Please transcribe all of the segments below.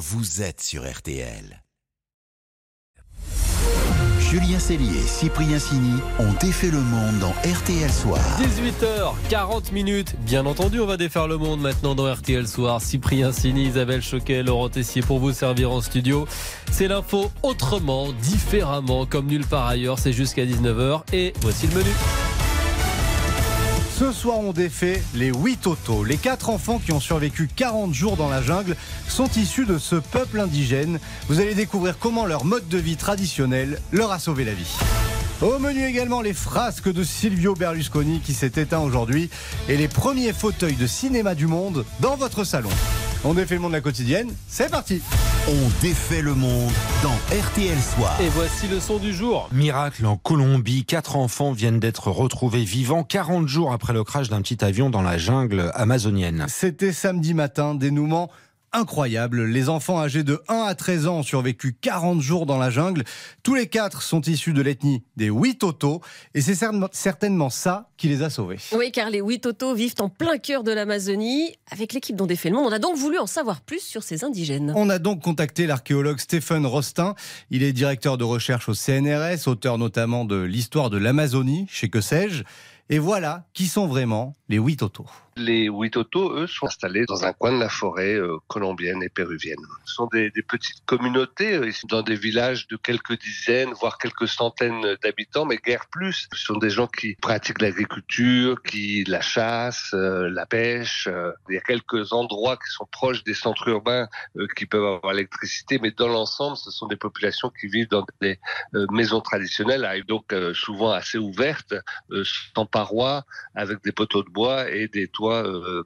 vous êtes sur RTL. Julien Cellier et Cyprien Sini ont défait le monde dans RTL Soir. 18h40 minutes. Bien entendu, on va défaire le monde maintenant dans RTL Soir. Cyprien Sini, Isabelle Choquet, Laurent Tessier pour vous servir en studio. C'est l'info autrement, différemment, comme nulle part ailleurs. C'est jusqu'à 19h et voici le menu. Ce soir, on défait les 8 autos. Les 4 enfants qui ont survécu 40 jours dans la jungle sont issus de ce peuple indigène. Vous allez découvrir comment leur mode de vie traditionnel leur a sauvé la vie. Au menu également les frasques de Silvio Berlusconi qui s'est éteint aujourd'hui et les premiers fauteuils de cinéma du monde dans votre salon. On défait le monde de la quotidienne, c'est parti On défait le monde dans RTL Soir. Et voici le son du jour. Miracle en Colombie, quatre enfants viennent d'être retrouvés vivants 40 jours après le crash d'un petit avion dans la jungle amazonienne. C'était samedi matin, dénouement incroyable. Les enfants âgés de 1 à 13 ans ont survécu 40 jours dans la jungle. Tous les quatre sont issus de l'ethnie des Witoto et c'est certainement ça qui les a sauvés. Oui, car les Witoto vivent en plein cœur de l'Amazonie. Avec l'équipe dont défait le monde, on a donc voulu en savoir plus sur ces indigènes. On a donc contacté l'archéologue Stephen Rostin. Il est directeur de recherche au CNRS, auteur notamment de l'histoire de l'Amazonie, chez que sais-je. Et voilà qui sont vraiment les Witoto. Les Witoto, eux, sont installés dans un coin de la forêt euh, colombienne et péruvienne. Ce sont des, petites communautés, euh, dans des villages de quelques dizaines, voire quelques centaines d'habitants, mais guère plus. Ce sont des gens qui pratiquent l'agriculture, qui la chasse, euh, la pêche. il y a quelques endroits qui sont proches des centres urbains qui peuvent avoir l'électricité, mais dans l'ensemble, ce sont des populations qui vivent dans des maisons traditionnelles, donc souvent assez ouvertes, sans parois, avec des poteaux de bois et des toits euh,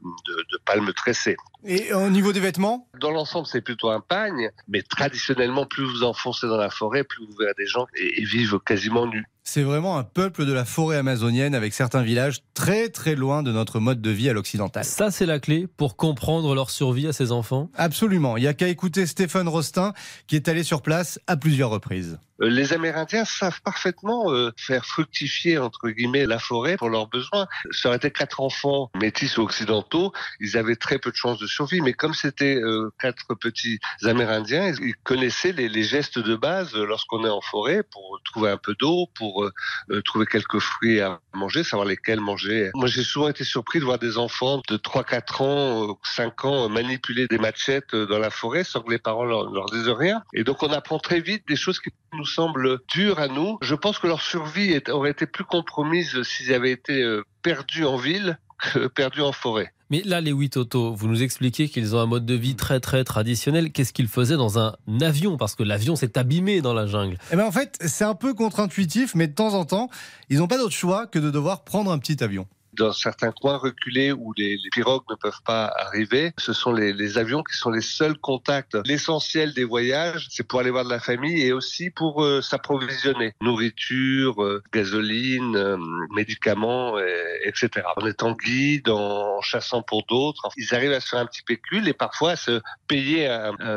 de, palmes tressées. Et au niveau des vêtements? Dans l'ensemble, c'est plutôt un pagne, mais traditionnellement, plus vous enfoncez dans la forêt, plus vous verrez des gens et, et vivent quasiment nus. C'est vraiment un peuple de la forêt amazonienne avec certains villages très très loin de notre mode de vie à l'occidental. Ça, c'est la clé pour comprendre leur survie à ces enfants Absolument. Il n'y a qu'à écouter Stéphane Rostin qui est allé sur place à plusieurs reprises. Euh, les Amérindiens savent parfaitement euh, faire fructifier entre guillemets la forêt pour leurs besoins. Ça aurait été quatre enfants métis ou occidentaux, ils avaient très peu de chances de survie. Mais comme c'était euh, quatre petits Amérindiens, ils connaissaient les, les gestes de base lorsqu'on est en forêt pour trouver un peu d'eau, pour trouver quelques fruits à manger, savoir lesquels manger. Moi, j'ai souvent été surpris de voir des enfants de 3-4 ans, 5 ans manipuler des machettes dans la forêt sans que les parents leur, leur disent rien. Et donc, on apprend très vite des choses qui nous semble dur à nous. Je pense que leur survie aurait été plus compromise s'ils avaient été euh, perdus en ville que perdus en forêt. Mais là, les Witoto, vous nous expliquez qu'ils ont un mode de vie très très traditionnel. Qu'est-ce qu'ils faisaient dans un avion? Parce que l'avion s'est abîmé dans la jungle. Eh ben en fait, c'est un peu contre-intuitif, mais de temps en temps, ils n'ont pas d'autre choix que de devoir prendre un petit avion dans certains coins reculés où les, pirogues ne peuvent pas arriver. Ce sont les, avions qui sont les seuls contacts. L'essentiel des voyages, c'est pour aller voir de la famille et aussi pour euh, s'approvisionner. Nourriture, euh, gasoline, euh, médicaments, etc. En étant guide, en chassant pour d'autres, ils arrivent à se faire un petit pécule et parfois à se payer.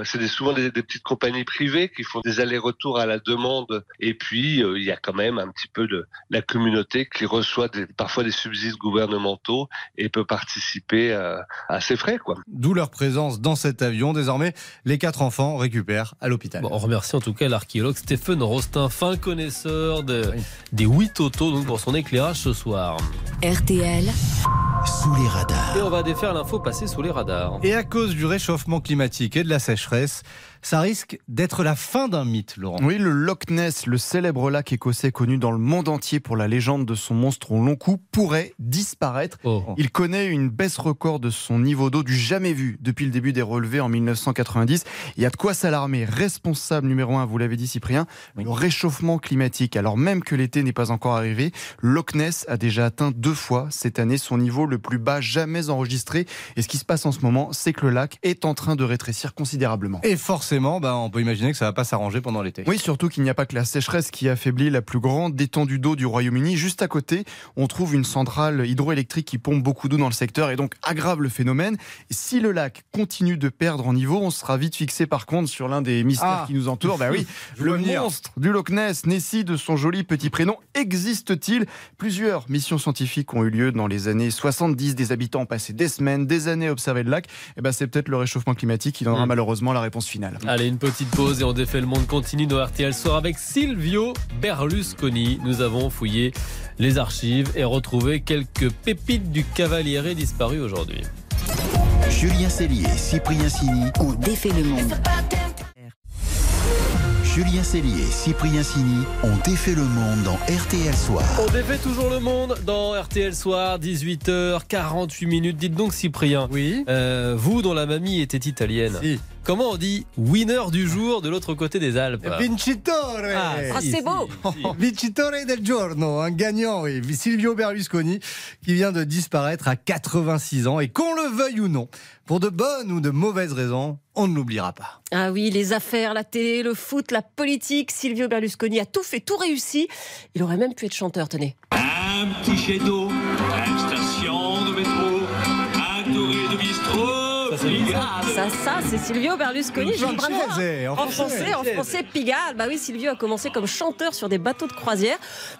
c'est souvent des, petites compagnies privées qui font des allers-retours à la demande. Et puis, il y a quand même un petit peu de la communauté qui reçoit parfois des subsides gouvernementaux et peut participer euh, à, ces frais. Quoi. D'où leur présence dans cet avion. Désormais, les quatre enfants récupèrent à l'hôpital. on remercie en tout cas l'archéologue Stéphane Rostin, fin connaisseur de, des huit autos donc pour son éclairage ce soir. RTL. Sous les radars. Et on va défaire l'info passée sous les radars. Et à cause du réchauffement climatique et de la sécheresse, ça risque d'être la fin d'un mythe, Laurent. Oui, le Loch Ness, le célèbre lac écossais connu dans le monde entier pour la légende de son monstre au long cou, pourrait disparaître. Oh. Il connaît une baisse record de son niveau d'eau du jamais vu depuis le début des relevés en 1990. Il y a de quoi s'alarmer. Responsable numéro un, vous l'avez dit Cyprien, le réchauffement climatique. Alors même que l'été n'est pas encore arrivé, Loch Ness a déjà atteint deux fois cette année son niveau le plus bas jamais enregistré. Et ce qui se passe en ce moment, c'est que le lac est en train de rétrécir considérablement. Et forcément, bah, on peut imaginer que ça va pas s'arranger pendant l'été. Oui, surtout qu'il n'y a pas que la sécheresse qui affaiblit la plus grande étendue d'eau du Royaume-Uni. Juste à côté, on trouve une centrale hydroélectrique qui pompe beaucoup d'eau dans le secteur et donc aggrave le phénomène. Si le lac continue de perdre en niveau, on sera vite fixé par contre sur l'un des mystères ah. qui nous entourent. Bah oui, le monstre du Loch Ness, Nessie de son joli petit prénom, existe-t-il? Plusieurs missions scientifiques ont eu lieu dans les années 60 70, des habitants ont passé des semaines, des années à observer le lac. Et eh ben, c'est peut-être le réchauffement climatique qui donnera mm. malheureusement la réponse finale. Allez, une petite pause et on défait le monde continue dans RTL Soir avec Silvio Berlusconi. Nous avons fouillé les archives et retrouvé quelques pépites du cavalier disparu aujourd'hui. Julien Cellier, Cyprien Sini ont défait le monde. Julien Cellier et Cyprien Sini ont défait le monde dans RTL Soir. On défait toujours le monde dans RTL Soir, 18h48 minutes. Dites donc Cyprien, oui euh, vous dont la mamie était italienne, Comment on dit winner du jour de l'autre côté des Alpes? Vincitore Ah, ah c'est beau Vincitore del giorno, un gagnant, oui. Silvio Berlusconi, qui vient de disparaître à 86 ans. Et qu'on le veuille ou non, pour de bonnes ou de mauvaises raisons, on ne l'oubliera pas. Ah oui, les affaires, la télé, le foot, la politique, Silvio Berlusconi a tout fait, tout réussi. Il aurait même pu être chanteur, tenez. Un petit jet d'eau, Ça, ça, c'est Silvio Berlusconi. J'ai en, en français, en français, Pigalle. Bah oui, Silvio a commencé comme chanteur sur des bateaux de croisière.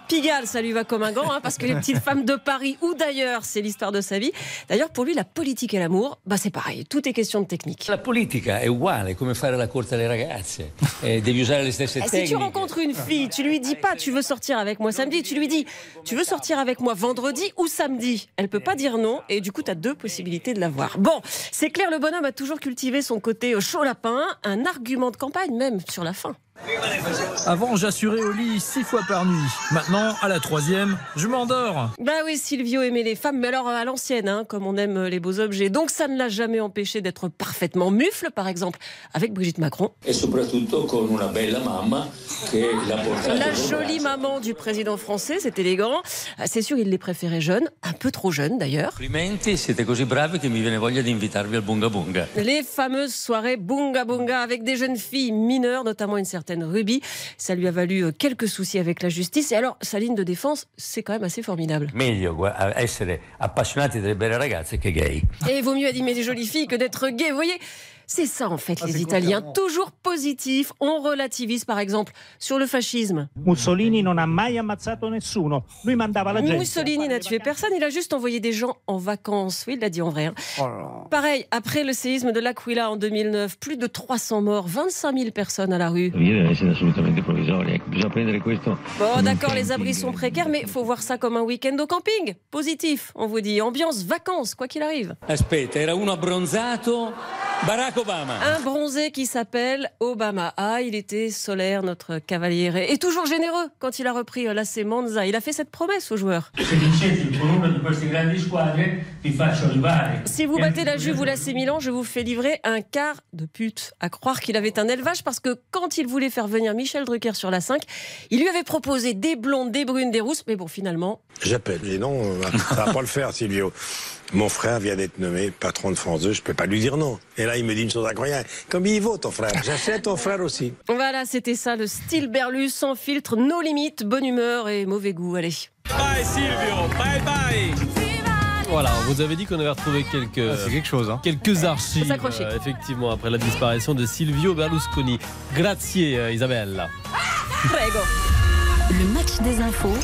Pigalle, ça lui va comme un gant, hein, parce que les petites femmes de Paris ou d'ailleurs, c'est l'histoire de sa vie. D'ailleurs, pour lui, la politique et l'amour, bah c'est pareil. Tout est question de technique. La politique est uguale, come faire la courte alle ragazze. E devi usare le stesse tecniche. Si tu rencontres une fille, tu lui dis pas tu veux sortir avec moi samedi, tu lui dis tu veux sortir avec moi vendredi ou samedi? Elle peut pas dire non et du coup tu as deux possibilités de l'avoir. Bon, c'est clair le bonhomme a toujours cultivé son côté chaud lapin, un argument de campagne même sur la fin. Avant, j'assurais au lit six fois par nuit. Maintenant, à la troisième, je m'endors. Bah oui, Silvio aimait les femmes, mais alors à l'ancienne, hein, comme on aime les beaux objets. Donc ça ne l'a jamais empêché d'être parfaitement mufle, par exemple, avec Brigitte Macron. Et surtout con una bella mamma La jolie maman du président français, c'est élégant. C'est sûr, il les préférait jeunes, un peu trop jeunes d'ailleurs. siete così bravi che mi viene voglia di invitarvi al bunga bunga. Les fameuses soirées bunga bunga avec des jeunes filles mineures, notamment une certaine Ruby. Ça lui a valu euh, quelques soucis avec la justice. Et alors, sa ligne de défense, c'est quand même assez formidable. Meglio essere appassionati delle belle ragazze che gay. Et il vaut mieux aimer des jolies filles que d'être gay. Vous voyez c'est ça en fait, ah, les Italiens, toujours positifs. On relativise par exemple sur le fascisme. Mussolini non a mai ammazzato nessuno. Lui mandava la gente. Mussolini n'a tué personne, il a juste envoyé des gens en vacances. Oui, il l'a dit en vrai. Hein. Oh Pareil, après le séisme de l'Aquila en 2009, plus de 300 morts, 25 000 personnes à la rue. Bon, d'accord, les abris sont précaires, mais il faut voir ça comme un week-end au camping. Positif, on vous dit. Ambiance vacances, quoi qu'il arrive. Aspetta, era uno abbronzato. Barack Obama. Un bronzé qui s'appelle Obama. Ah, il était solaire, notre cavalier. Et toujours généreux quand il a repris l'AC Monza. Il a fait cette promesse aux joueurs. Si vous battez la Juve ou l'AC Milan, je vous fais livrer un quart de pute. À croire qu'il avait un élevage parce que quand il voulait faire venir Michel Drucker sur la 5, il lui avait proposé des blondes, des brunes, des rousses. Mais bon, finalement. J'appelle. Et non, ça va pas le faire, Silvio. Mon frère vient d'être nommé patron de France 2, je peux pas lui dire non. Et là, il me dit une chose incroyable. Combien il vaut ton frère J'achète ton frère aussi. Voilà, c'était ça, le style Berlus, sans filtre, nos limites, bonne humeur et mauvais goût. Allez. Bye Silvio, bye bye. Voilà, on vous avait dit qu'on avait retrouvé quelques, ah, quelque chose, hein. quelques archives, euh, effectivement, après la disparition de Silvio Berlusconi. Grazie euh, Isabella. Prego. Le match des infos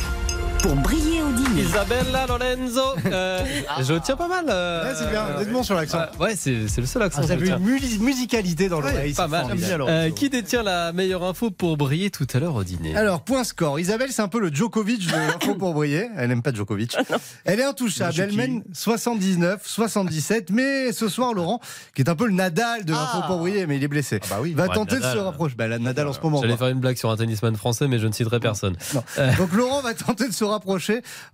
pour briller au dîner. Isabella Lorenzo, euh, je tiens pas mal. Euh, ouais, c'est bien, vous êtes bon sur l'accent. ouais, c'est, le seul accent. Ah, ça une musicalité dans l'oreille. pas mal. Euh, qui détient la meilleure info pour briller tout à l'heure au dîner? Alors, point score. Isabelle, c'est un peu le Djokovic de l'info pour briller. Elle n'aime pas Djokovic. Ah, Elle est intouchable. Elle mène 79, 77. Mais ce soir, Laurent, qui est un peu le Nadal de l'info pour briller, mais il est blessé, ah bah oui, va tenter de se rapprocher. Bah, la Nadal en ce moment. J'allais faire une blague sur un tennisman français, mais je ne citerai personne. Donc, Laurent va tenter de se rapprocher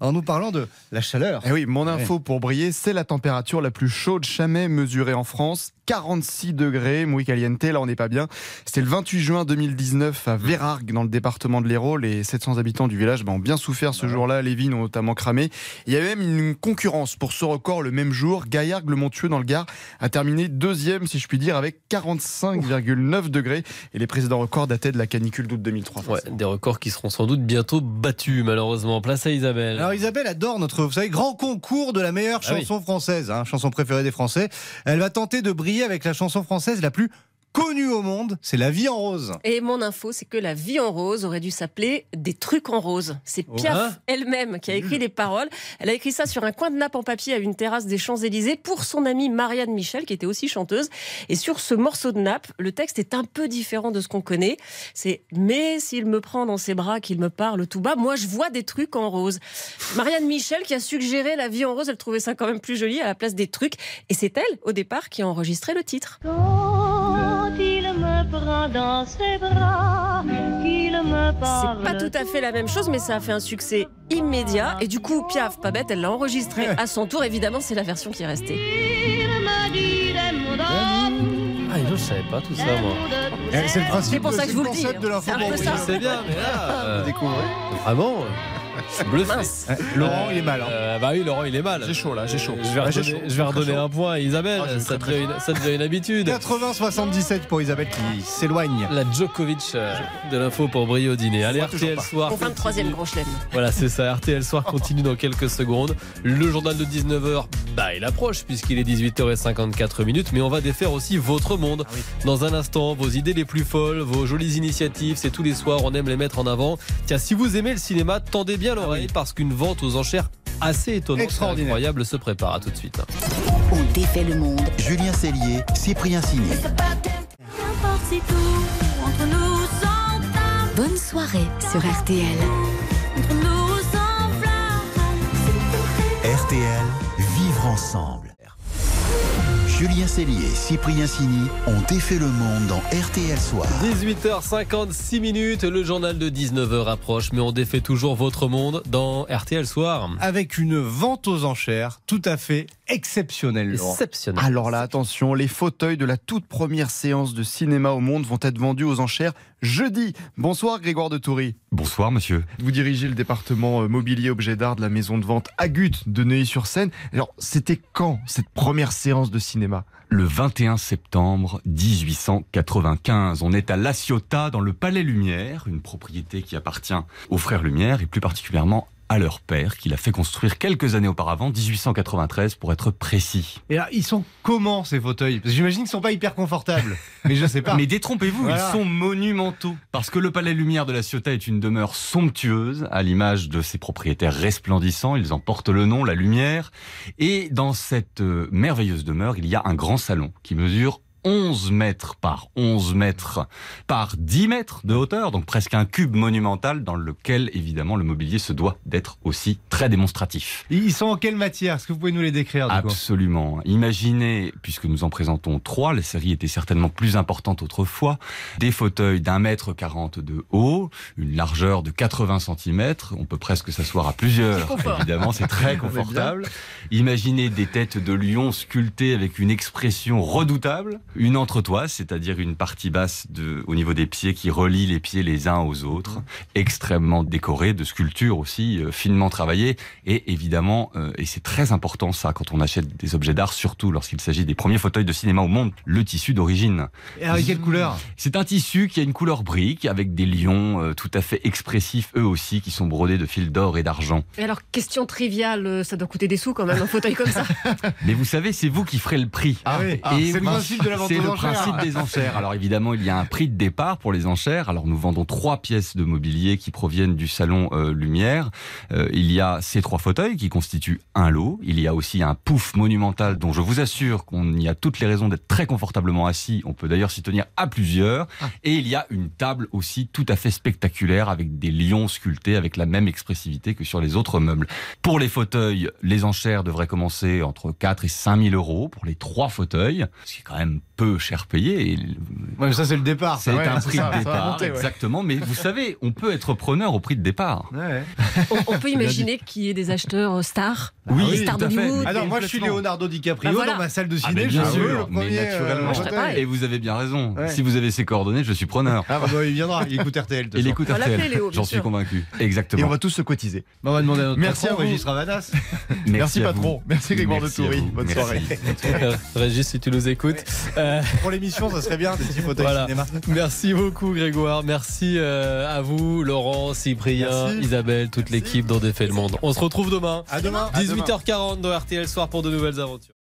en nous parlant de la chaleur. Et eh oui, mon info pour briller, c'est la température la plus chaude jamais mesurée en France. 46 degrés, muy caliente, là on n'est pas bien. C'était le 28 juin 2019 à Vérargues, dans le département de l'Hérault. Les 700 habitants du village ben, ont bien souffert ce jour-là, les vignes ont notamment cramé. Il y avait même une concurrence pour ce record le même jour. Gaillargues, le Montueux dans le Gard, a terminé deuxième, si je puis dire, avec 45,9 degrés. Et les précédents records dataient de la canicule d'août 2003. Ouais, des records qui seront sans doute bientôt battus, malheureusement. Place à Isabelle. Alors Isabelle adore notre, vous savez, grand concours de la meilleure ah chanson française, hein, chanson préférée des Français. Elle va tenter de briller avec la chanson française la plus connue au monde, c'est La vie en rose. Et mon info, c'est que La vie en rose aurait dû s'appeler Des trucs en rose. C'est Piaf Ouais. elle-même qui a écrit les paroles. Elle a écrit ça sur un coin de nappe en papier à une terrasse des Champs-Élysées pour son amie Marianne Michel, qui était aussi chanteuse. Et sur ce morceau de nappe, le texte est un peu différent de ce qu'on connaît. C'est Mais s'il me prend dans ses bras, qu'il me parle tout bas, moi je vois des trucs en rose. Marianne Michel qui a suggéré La vie en rose, elle trouvait ça quand même plus joli à la place des trucs. Et c'est elle, au départ, qui a enregistré le titre. Quand il me prend dans ses bras, qu'il me parle. C'est pas tout à fait la même chose, mais ça a fait un succès immédiat. Et du coup, Piaf, pas bête, elle l'a enregistré à son tour. Évidemment, c'est la version qui est restée. Ah, je savais pas tout ça, moi. Eh, C'est le principe, C'est pour ça que je vous le dis. de l'info C'est bien, mais là. euh, Découvrez. Vraiment Je suis bluffé. Mince. Laurent, il est mal. hein. Euh, bah oui, Laurent, il est mal. J'ai chaud là, j'ai chaud. Je vais Ouais, j'ai redonner, chaud. je vais redonner Très chaud. un point à Isabelle. Ah, j'ai ça, très, devient une, ça devient une habitude. 80-77 pour Isabelle qui s'éloigne. La Djokovic euh, de l'info pour briller au dîner. Allez, RTL Soir. Mon 23e gros chelem. Voilà, c'est ça. RTL Soir continue dans quelques secondes. Le journal de 19h, bah, il approche puisqu'il est 18h54 minutes. Mais on va défaire aussi votre monde. Dans un instant, vos idées les plus folles, vos jolies initiatives, c'est tous les soirs, on aime les mettre en avant. Tiens, si vous aimez le cinéma, tendez bien l'oreille parce qu'une vente aux enchères assez étonnante, et Extraordinaire. incroyable se prépare. À tout de suite. On défait le monde. Julien Cellier, Cyprien Signé. Bonne soirée sur RTL. entre nous s'enflamme. RTL, vivre ensemble. Julien Cellier et Cyprien Signy ont défait le monde dans RTL Soir. 18h56 minutes, le journal de 19h approche, mais on défait toujours votre monde dans RTL Soir. Avec une vente aux enchères tout à fait exceptionnelle. Laurent. Exceptionnel. Alors là, attention, les fauteuils de la toute première séance de cinéma au monde vont être vendus aux enchères jeudi. Bonsoir Grégoire de Toury. Bonsoir monsieur. Vous dirigez le département euh, mobilier objet d'art de la maison de vente Agut de Neuilly-sur-Seine. Alors, c'était quand cette première séance de cinéma? Le 21 septembre 1895, on est à La Ciotat dans le Palais Lumière, une propriété qui appartient aux frères Lumière et plus particulièrement à leur père qui l'a fait construire quelques années auparavant, 1893 pour être précis. Et là, ils sont comment ces fauteuils? J'imagine qu'ils sont pas hyper confortables. Mais je sais pas. Mais détrompez-vous, Voilà. ils sont monumentaux. Parce que le Palais Lumière de la Ciotat est une demeure somptueuse, à l'image de ses propriétaires resplendissants. Ils en portent le nom, la lumière. Et dans cette euh, merveilleuse demeure, il y a un grand salon qui mesure 11 mètres par 11 mètres par 10 mètres de hauteur, donc presque un cube monumental dans lequel évidemment le mobilier se doit d'être aussi très démonstratif. Ils sont en quelle matière? Est-ce que vous pouvez nous les décrire du coup? Absolument. Imaginez, puisque nous en présentons trois, la série était certainement plus importante autrefois, des fauteuils d'un mètre quarante de haut, une largeur de 80 centimètres, on peut presque s'asseoir à plusieurs, évidemment, c'est très confortable. Imaginez des têtes de lion sculptées avec une expression redoutable, une entretoise, c'est-à-dire une partie basse de, au niveau des pieds qui relie les pieds les uns aux autres, extrêmement décorée, de sculptures aussi euh, finement travaillées, et évidemment, euh, et c'est très important ça quand on achète des objets d'art, surtout lorsqu'il s'agit des premiers fauteuils de cinéma au monde, le tissu d'origine. Et avec quelle couleur? C'est un tissu qui a une couleur brique, avec des lions euh, tout à fait expressifs, eux aussi, qui sont brodés de fils d'or et d'argent. Et alors, question triviale, euh, ça doit coûter des sous quand même, un fauteuil comme ça. Mais vous savez, c'est vous qui ferez le prix. Ah oui. Et c'est le oui, principe de la C'est le enchères. principe des enchères. Alors évidemment, il y a un prix de départ pour les enchères. Alors nous vendons trois pièces de mobilier qui proviennent du salon euh, Lumière. Euh, il y a ces trois fauteuils qui constituent un lot. Il y a aussi un pouf monumental dont je vous assure qu'on y a toutes les raisons d'être très confortablement assis. On peut d'ailleurs s'y tenir à plusieurs. Et il y a une table aussi tout à fait spectaculaire avec des lions sculptés avec la même expressivité que sur les autres meubles. Pour les fauteuils, les enchères devraient commencer entre 4 et 5 000 euros pour les trois fauteuils, ce qui est quand même peu cher payé. Et Ouais, mais ça c'est le départ. c'est ouais, un prix ça, de départ, monter, ouais. exactement. Mais vous savez, on peut être preneur au prix de départ. Ouais. On, on peut imaginer qu'il y ait des acheteurs euh, stars, Oui, des stars d'Hollywood. Ah moi je suis. Leonardo DiCaprio Bah voilà. dans ma salle de Ah, ciné. je bien le sûr, mais premier, euh, naturellement. Pareil. Et vous avez bien raison. Ouais. Si vous avez ses coordonnées, je suis preneur. Ah bah, bah, il viendra, il écoute RTL. Il écoute RTL. J'en suis convaincu. Et Exactement. on va tous se cotiser. Bah, on va demander à notre Merci patron, à. Régis Ravanas. Merci, patron. Merci Grégoire de Toury. Bonne soirée. Euh, Régis, si tu nous écoutes. Euh, Pour l'émission, ça serait bien, des petits fauteuils Voilà. cinéma. Merci beaucoup Grégoire, merci euh, à vous Laurent, Cyprien, Merci. Isabelle, toute l'équipe dans Défait le Monde. On se retrouve demain, À demain. 18h40 dans RTL Soir pour de nouvelles aventures.